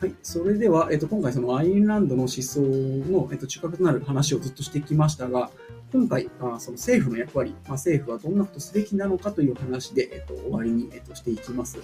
はい、それでは、えっと、今回そのアイルランドの思想の、えっと、中核となる話をずっとしてきましたが、今回、あその政府の役割、まあ、政府はどんなことすべきなのかという話で、えっと、終わりに、えっと、していきます。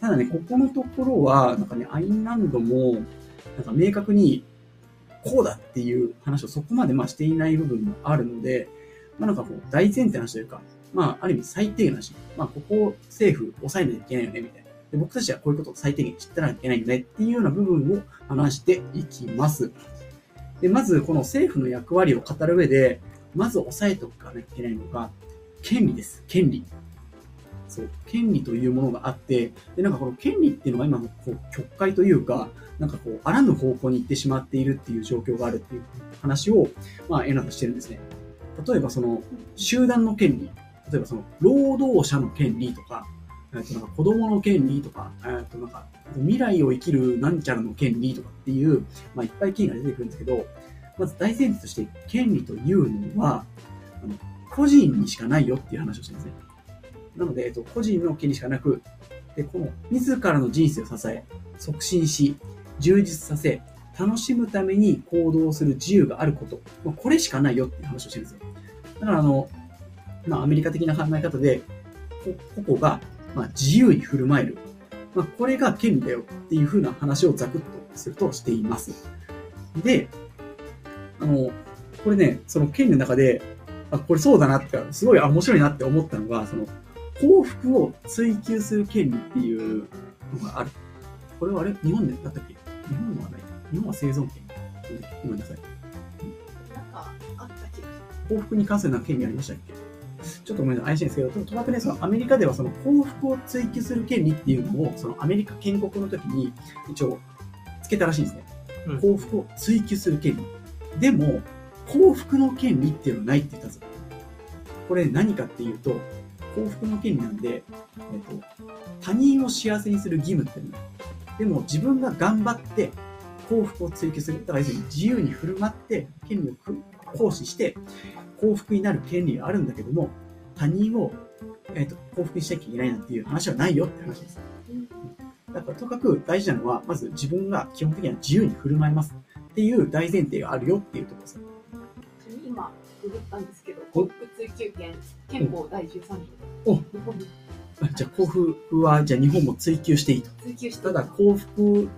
ただね、ここのところは、なんかね、アイルランドも、なんか明確に、こうだっていう話をそこまでまあしていない部分もあるので、まあなんかこう、大前提の話というか、まあ、ある意味最低限の話。まあ、ここを政府抑えないといけないよね、みたいな。で僕たちはこういうことを最低限知ってなきゃいけないよねっていうような部分を話していきます。で、まずこの政府の役割を語る上で、まず押さえておかなきゃいけないのが、権利です。権利。そう、権利というものがあって、で、なんかこの権利っていうのが今のこう曲解というか、なんかこう、あらぬ方向に行ってしまっているっていう状況があるっていう話を、まあ、エナとしてるんですね。例えばその、集団の権利。例えばその、労働者の権利とか、えっとなんか子供の権利とか、えっとなんか未来を生きるなんちゃらの権利とかっていう、まあ、いっぱい権利が出てくるんですけど、まず大前提として権利というのは、あの個人にしかないよっていう話をしてるんですね。なので、えっと、個人の権利しかなく、で、この自らの人生を支え、促進し、充実させ、楽しむために行動する自由があること、まあ、これしかないよっていう話をしてるんですよ。だからあの、まあ、アメリカ的な考え方で、個々が、まあ、自由に振る舞える。まあ、これが権利だよっていう風な話をザクッとするとしています。で、あの、これね、その権利の中で、あ、これそうだなって、すごいあ面白いなって思ったのが、その、幸福を追求する権利っていうのがある。これはあれ？日本でだったっけ？日本はない。日本は生存権。ごめんなさい。なんかあった気が幸福に関するな権利ありましたっけ？ちょっとごめんなさい、怪しいんですけど、ととかくね、そのアメリカではその幸福を追求する権利っていうのを、そのアメリカ建国の時に一応つけたらしいんですね。うん幸福を追求する権利。でも、幸福の権利っていうのはないって言ったんですよ。これ何かっていうと、幸福の権利なんで、えっと、他人を幸せにする義務っていうのでも自分が頑張って幸福を追求する。だから要するに自由に振る舞って権利を行使して幸福になる権利があるんだけども、他人を、えっと幸福にしなきゃいけないなんていう話はないよって話です。だからとにかく大事なのは、まず自分が基本的には自由に振る舞いますっていう大前提があるよっていうところです。今ググったんですけど幸福追求権憲法第13条お？じゃあ幸福は、じゃあ日本も追求していいと。追求してただ幸福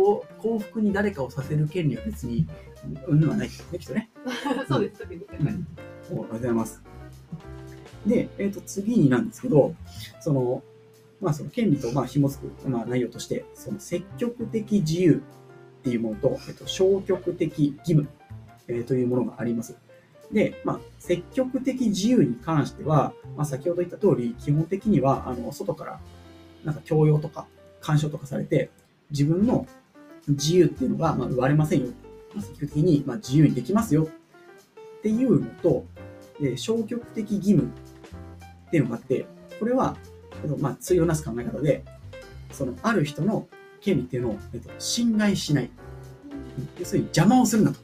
を、幸福に誰かをさせる権利は別に、うんぬんはないですね、きっとね。そうですうん。おありがとうございます。で、えっ、と、次になんですけど、その、まあ、その権利と、まあ、紐づく、まあ、内容として、その積極的自由っていうものと、えっ、と、消極的義務、えーというものがあります。で、まあ、積極的自由に関しては、まあ、先ほど言った通り、基本的には、あの、外から、なんか強要とか、干渉とかされて、自分の自由っていうのが、まあ、奪われませんよ。まあ、積極的に、まあ、自由にできますよっていうのと、で消極的義務っていうのがあって、これは、えっとまあ、対をなす考え方で、その、ある人の権利っていうのを、えっと、侵害しない。要するに邪魔をするなと。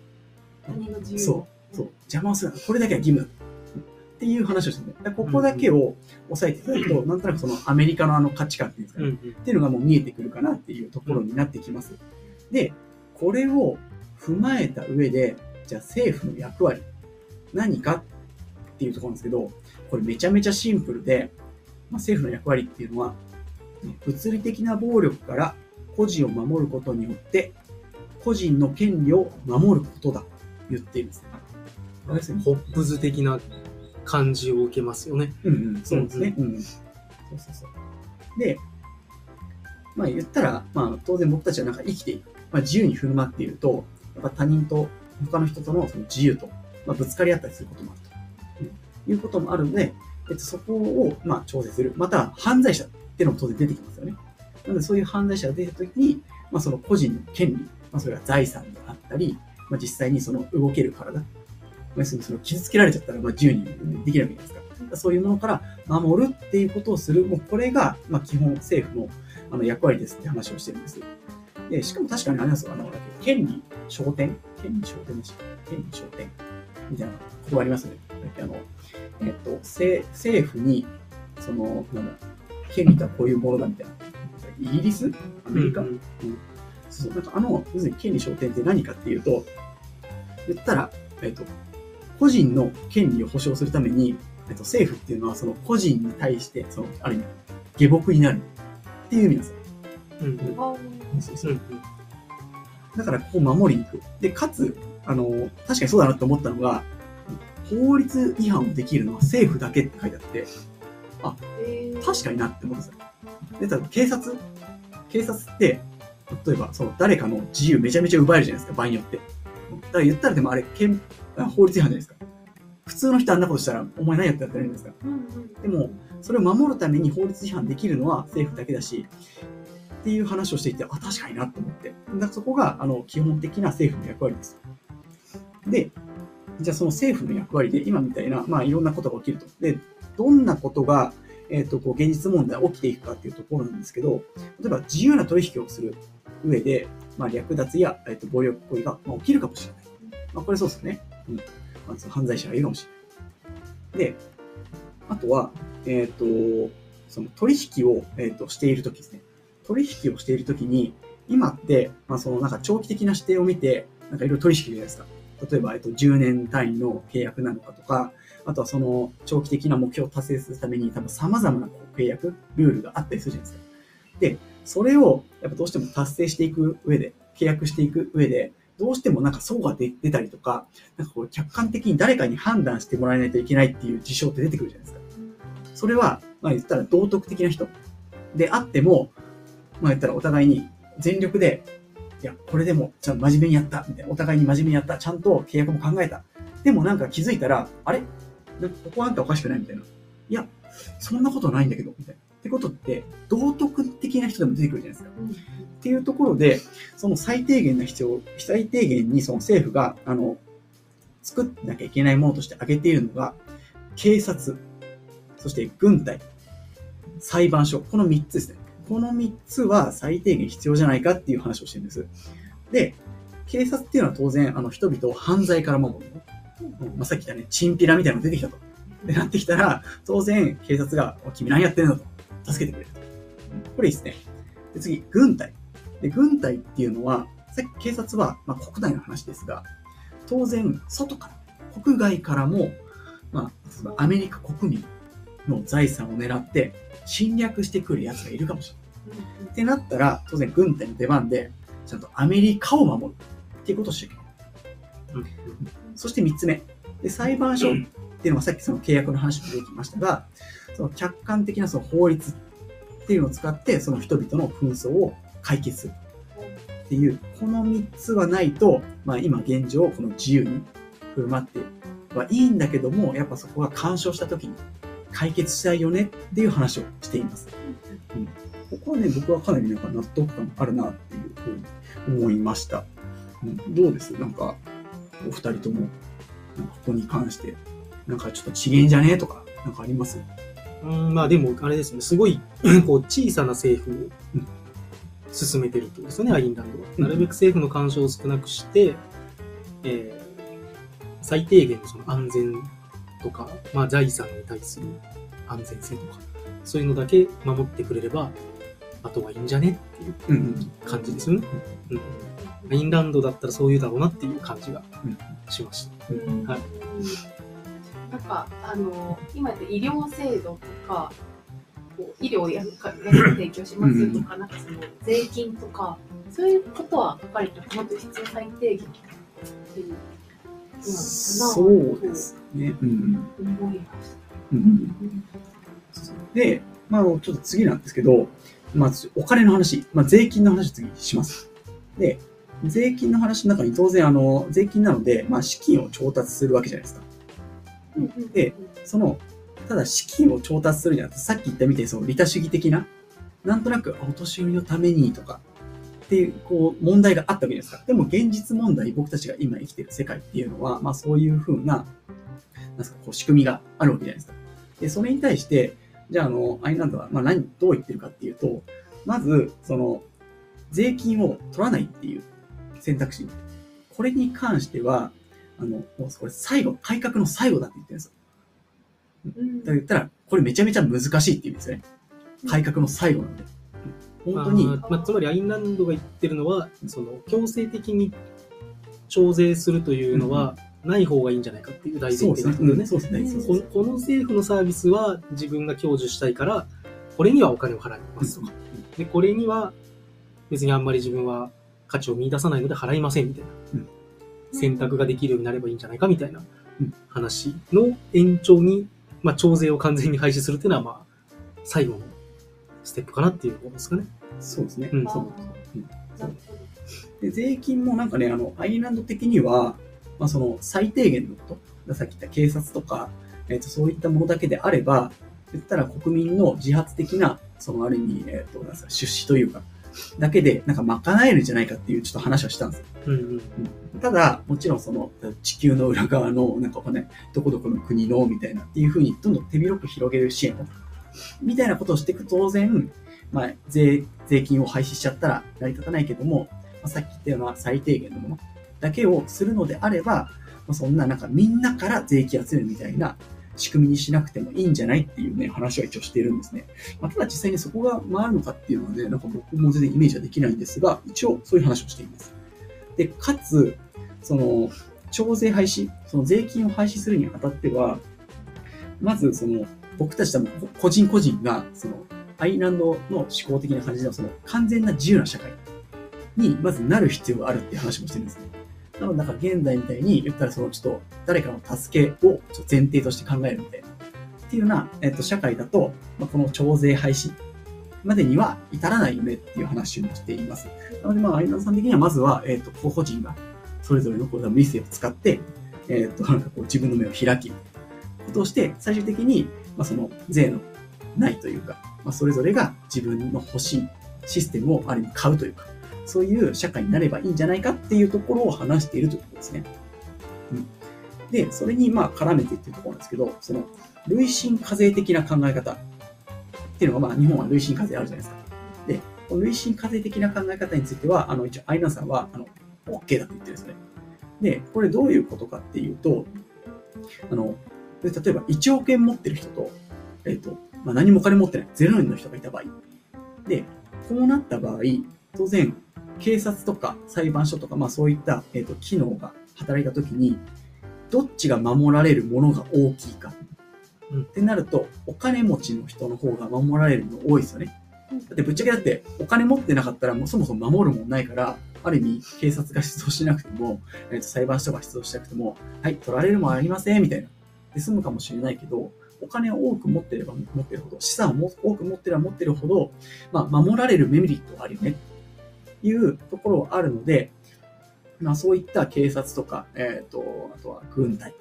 他人の自由？そう、そう、邪魔をするな。これだけは義務。っていう話をしてるんで、ここだけを押さえていただくと、なんとなくそのアメリカのあの価値観っていうんですかね、うんっていうのがもう見えてくるかなっていうところになってきます。で、これを踏まえた上で、じゃあ政府の役割、何かっていうところなんですけど、これめちゃめちゃシンプルで、まあ、政府の役割っていうのは、ね物理的な暴力から個人を守ることによって、個人の権利を守ることだと言っているんですね。要するにホップズ的な感じを受けますよね。うんうん、そうですね。うん、そうそうそう。で、まあ言ったら、まあ当然僕たちはなんか生きていく。まあ自由に振る舞っていると、やっぱ他人と他の人とのその自由と、まあ、ぶつかり合ったりすることもあると、うんいうこともあるので、えっと、そこをまあ調整する。また犯罪者っていうのも当然出てきますよね。なのでそういう犯罪者が出たときに、まあその個人の権利、まあそれは財産であったり、まあ実際にその動ける体、要するにその傷つけられちゃったら、まあ、自由にできるわけじゃないですか。そういうものから守るっていうことをする、もうこれが、まあ、基本政府のあの役割ですって話をしてるんです。で、しかも確かにあれなんですよ、あの、権利焦点権利焦点でした。権利焦点みたいな言葉ありますよね。だっけあの、えっと、政政府に、その、なんだ、権利とはこういうものだみたいな。イギリス？アメリカ、うんそうなんかあの、要するに権利昇天って何かっていうと、言ったら、えっと、個人の権利を保障するために、えっと、政府っていうのはその個人に対して、その、ある意味、下僕になるっていう意味なんですよ。うんうんあそうそううんだからここを守りに行く。で、かつ、あの、確かにそうだなって思ったのが、法律違反をできるのは政府だけって書いてあって、えー確かになって思うんですよ。で、ただ警察？警察って、例えば、その誰かの自由めちゃめちゃ奪えるじゃないですか、場合によって。だから言ったらでもあれ、法律違反じゃないですか。普通の人あんなことしたら、お前何やってやったらいいんですか。うんうんでも、それを守るために法律違反できるのは政府だけだし、っていう話をしていて、あ、確かになと思って。だそこが、あの、基本的な政府の役割です。で、じゃあその政府の役割で、今みたいな、まあいろんなことが起きると。で、どんなことが、えっ、と、こう、現実問題起きていくかっていうところなんですけど、例えば自由な取引をする上で、まあ略奪や、えっと暴力行為が、まあ、起きるかもしれない。まあこれそうですよね。うん。まあ、犯罪者がいるかもしれない。で、あとは、えっ、と、その取引を、えっとしているときですね。取引をしているときに、今って、まあ、そのなんか長期的な視点を見て、なんかいろいろ取引じゃないですか。例えば、えっと、10年単位の契約なのかとか、あとはその長期的な目標を達成するために多分様々なこう契約、ルールがあったりするじゃないですか。で、それをやっぱどうしても達成していく上で、契約していく上で、どうしてもなんか齟齬が出出たりとか、なんかこう客観的に誰かに判断してもらえないといけないっていう事象って出てくるじゃないですか。それは、まあ言ったら道徳的な人であっても、まあ言ったらお互いに全力で、いや、これでもちゃんと真面目にやった、みたいな。お互いに真面目にやった。ちゃんと契約も考えた。でもなんか気づいたら、あれ？なんかここあんたおかしくない？みたいな。いや、そんなことないんだけど、みたいな。ってことって、道徳的な人でも出てくるじゃないですか。うんっていうところで、その最低限な必要、最低限にその政府が、あの、作ってなきゃいけないものとして挙げているのが、警察、そして軍隊、裁判所、この3つですね。この3つは最低限必要じゃないかっていう話をしてるんです。で、警察っていうのは当然、あの、人々を犯罪から守る。うんまあ、さっき言ったね、チンピラみたいなのが出てきたと。で、なってきたら、当然、警察が、お君何やってんのと、助けてくれると。これいいですね。で、次、軍隊。で、軍隊っていうのは、さっき警察は、まあ、国内の話ですが、当然、外から、国外からも、まあ、アメリカ国民の財産を狙って侵略してくる奴がいるかもしれない。ってなったら、当然軍隊の出番で、ちゃんとアメリカを守るっていうことをしていく。うんそして三つ目。で、裁判所っていうのはさっきその契約の話も出てきましたが、その客観的なその法律っていうのを使って、その人々の紛争を解決するっていう、この三つはないと、まあ今現状、この自由に振る舞ってはいいんだけども、やっぱそこが干渉した時に解決したいよねっていう話をしています。ここはね、僕はかなりなんか納得感あるなっていうふうに思いました。うん、どうです？なんか、お二人とも、なんかここに関して、なんかちょっと違えんじゃね？えとか、なんかあります？うん、まあでも、あれですね、すごい、こう、小さな政府をうん。進めてるってことですよね、アインランドは。うんなるべく政府の干渉を少なくして、えー最低限のその安全とか、まあ財産に対する安全性とか、そういうのだけ守ってくれれば、あとはいいんじゃねっていううんうん。感じですよね。うん。アインランドだったらそういうだろうなっていう感じがうんしました。うんはいなんかあの今って医療制度とかこう医療やるか提供しますよとか、なんかその税金とかそういうことは書かれてもっと必要最低限っていうそうですね。うん。うんた。で、まあ、ちょっと次なんですけど、まあ、お金の話、まあ、税金の話を次します。で、税金の話の中に当然、あの、税金なので、まあ、資金を調達するわけじゃないですか。でその、ただ資金を調達するには、さっき言ったみたいに、その利他主義的な、なんとなく、あお年寄りのためにとか、っていう、こう、問題があったわけじゃないですか。でも、現実問題、僕たちが今生きてる世界っていうのは、まあ、そういうふうな、なんですか、こう、仕組みがあるわけじゃないですか。で、それに対して、じゃあ、あの、アイルランドは、まあ、何、どう言ってるかっていうと、まず、その、税金を取らないっていう選択肢。これに関しては、あの、もうこれ最後、改革の最後だって言ってるんですよ。うんだから言ったら、これめちゃめちゃ難しいって言うんですよね。改革の最後なんで。うん本当に、まあ、つまりアインランドが言ってるのは、その強制的に徴税するというのは、ない方がいいんじゃないかっていう大前そうですね。提なんですよね。そうですね。このこの政府のサービスは自分が享受したいから、これにはお金を払いますとか。で、これには別にあんまり自分は価値を見出さないので払いませんみたいな。うん選択ができるようになればいいんじゃないかみたいなうん話の延長に、まあ、徴税を完全に廃止するっていうのは、まあ、最後のステップかなっていうところですかね。そうですね。うんそううんなるほで税金もなんかね、あの、アイルランド的には、まあ、その最低限のこと、さっき言った警察とか、えっ、と、そういったものだけであれば、言ったら国民の自発的な、そのある意味、えっ、と、なんですか出資というか、だけで、なんか賄えるんじゃないかっていうちょっと話はしたんですよ。うんうん。ただ、もちろんその地球の裏側の、なんかわかんない、どこどこの国の、みたいなっていうふうに、どんどん手広く広げる支援を、みたいなことをしていくと当然、まあ、税、税金を廃止しちゃったら成り立たないけども、まあ、さっき言ったような最低限のものだけをするのであれば、まあ、そんななんかみんなから税金集めるみたいな仕組みにしなくてもいいんじゃないっていうね、話は一応しているんですね。まあ、ただ実際にそこが回るのかっていうのはね、なんか僕も全然イメージはできないんですが、一応そういう話をしています。で、かつ、その、徴税廃止、その税金を廃止するにあたっては、まずその、僕たち多分個人個人が、その、アイランドの思考的な感じでは、その、完全な自由な社会に、まずなる必要があるっていう話もしてるんですね。なので、なんか現代みたいに言ったら、その、ちょっと、誰かの助けを前提として考えるみたいな。っていうような、えっと、社会だと、まあ、この徴税廃止までには至らないよねっていう話をしています。なので、まあ、アイランドさん的には、まずは、えっと、個々人が、それぞれのこう理性を使って、えっと、なんかこう自分の目を開き、ことをして、最終的に、まあ、その税のないというか、まあ、それぞれが自分の欲しいシステムをある意味買うというか、そういう社会になればいいんじゃないかっていうところを話しているということですね。うん、で、それにまあ絡めてっていうところなんですけど、その、累進課税的な考え方っていうのが、まあ、日本は累進課税あるじゃないですか。で、この累進課税的な考え方については、あの、一応、アイナさんは、あの、OK だと言ってるんですね。で、これどういうことかっていうと、あの、で例えば1億円持ってる人と、えっ、と、まあ、何もお金持ってない0円の人がいた場合。で、こうなった場合、当然、警察とか裁判所とか、まあそういった、えっ、と、機能が働いたときに、どっちが守られるものが大きいか。うんってなると、お金持ちの人の方が守られるの多いですよね。だってぶっちゃけだって、お金持ってなかったらもうそもそも守るもんないから、ある意味警察が出動しなくても、えーと裁判所が出動しなくても、はい、取られるもんありません、みたいな。で済むかもしれないけど、お金を多く持ってれば持ってるほど、資産を多く持ってれば持ってるほど、まあ、守られるメリットがあるよね、っていうところはあるので、まあ、そういった警察とか、えっ、と、あとは軍隊、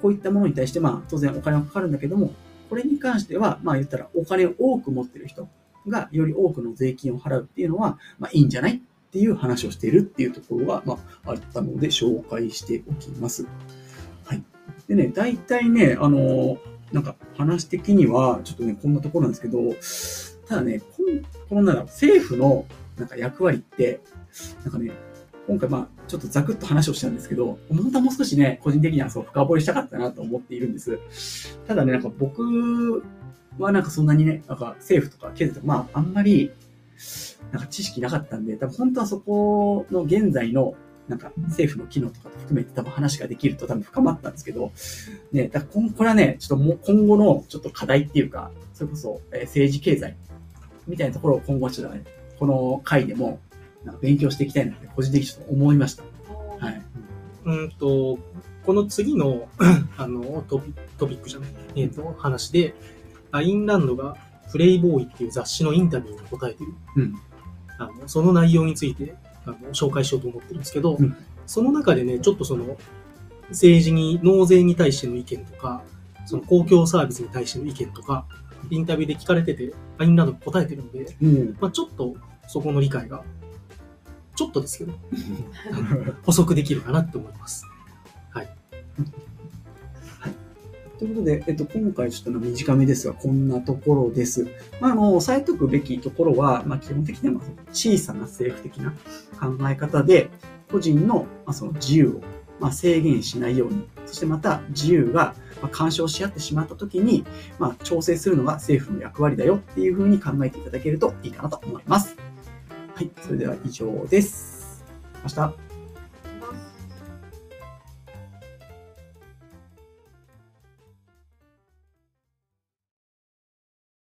こういったものに対して、まあ、当然お金はかかるんだけども、これに関しては、まあ、言ったらお金を多く持ってる人がより多くの税金を払うっていうのは、まあ、いいんじゃない？っていう話をしているっていうところが、まあ、あったので紹介しておきます。でね、大体ね、あのなんか話的には、ちょっとね、こんなところなんですけど、ただね、こんこのなんだろう政府のなんか役割って、なんかね、今回まあ、ちょっとざくっと話をしたんですけど、本当はもう少しね、個人的にはそう深掘りしたかったなと思っているんです。ただね、なんか僕はなんかそんなにね、なんか政府とか経済とか、まあ、あんまり、なんか知識なかったんで、多分本当はそこの現在の、なんか政府の機能とかと含めて多分話ができると多分深まったんですけど、ね、だからこんこれはね、ちょっともう今後のちょっと課題っていうか、それこそ、えー政治経済みたいなところを今後ちょっとね、この回でもなんか勉強していきたいなって個人的にちょっと思いました。はい。うんと、この次の、あの、トピトピックじゃない、えっ、と、話で、アインランドがプレイボーイっていう雑誌のインタビューに答えてる。うん。あの、その内容について、あの、紹介しようと思ってるんですけど、うんその中でね、ちょっとその、政治に、納税に対しての意見とか、その公共サービスに対しての意見とか、インタビューで聞かれてて、アインランドが答えてるんで、うん。まあちょっとそこの理解が、ちょっとですけど、補足できるかなって思います。ということで、えっと、今回ちょっと短めですが、こんなところです。まあ、あの、押さえとくべきところは、まあ、基本的には小さな政府的な考え方で、個人の、まあ、その自由をまあ、制限しないように、そしてまた自由が干渉し合ってしまった時に、まあ、調整するのが政府の役割だよっていうふうに考えていただけるといいかなと思います。はい、それでは以上です。ました。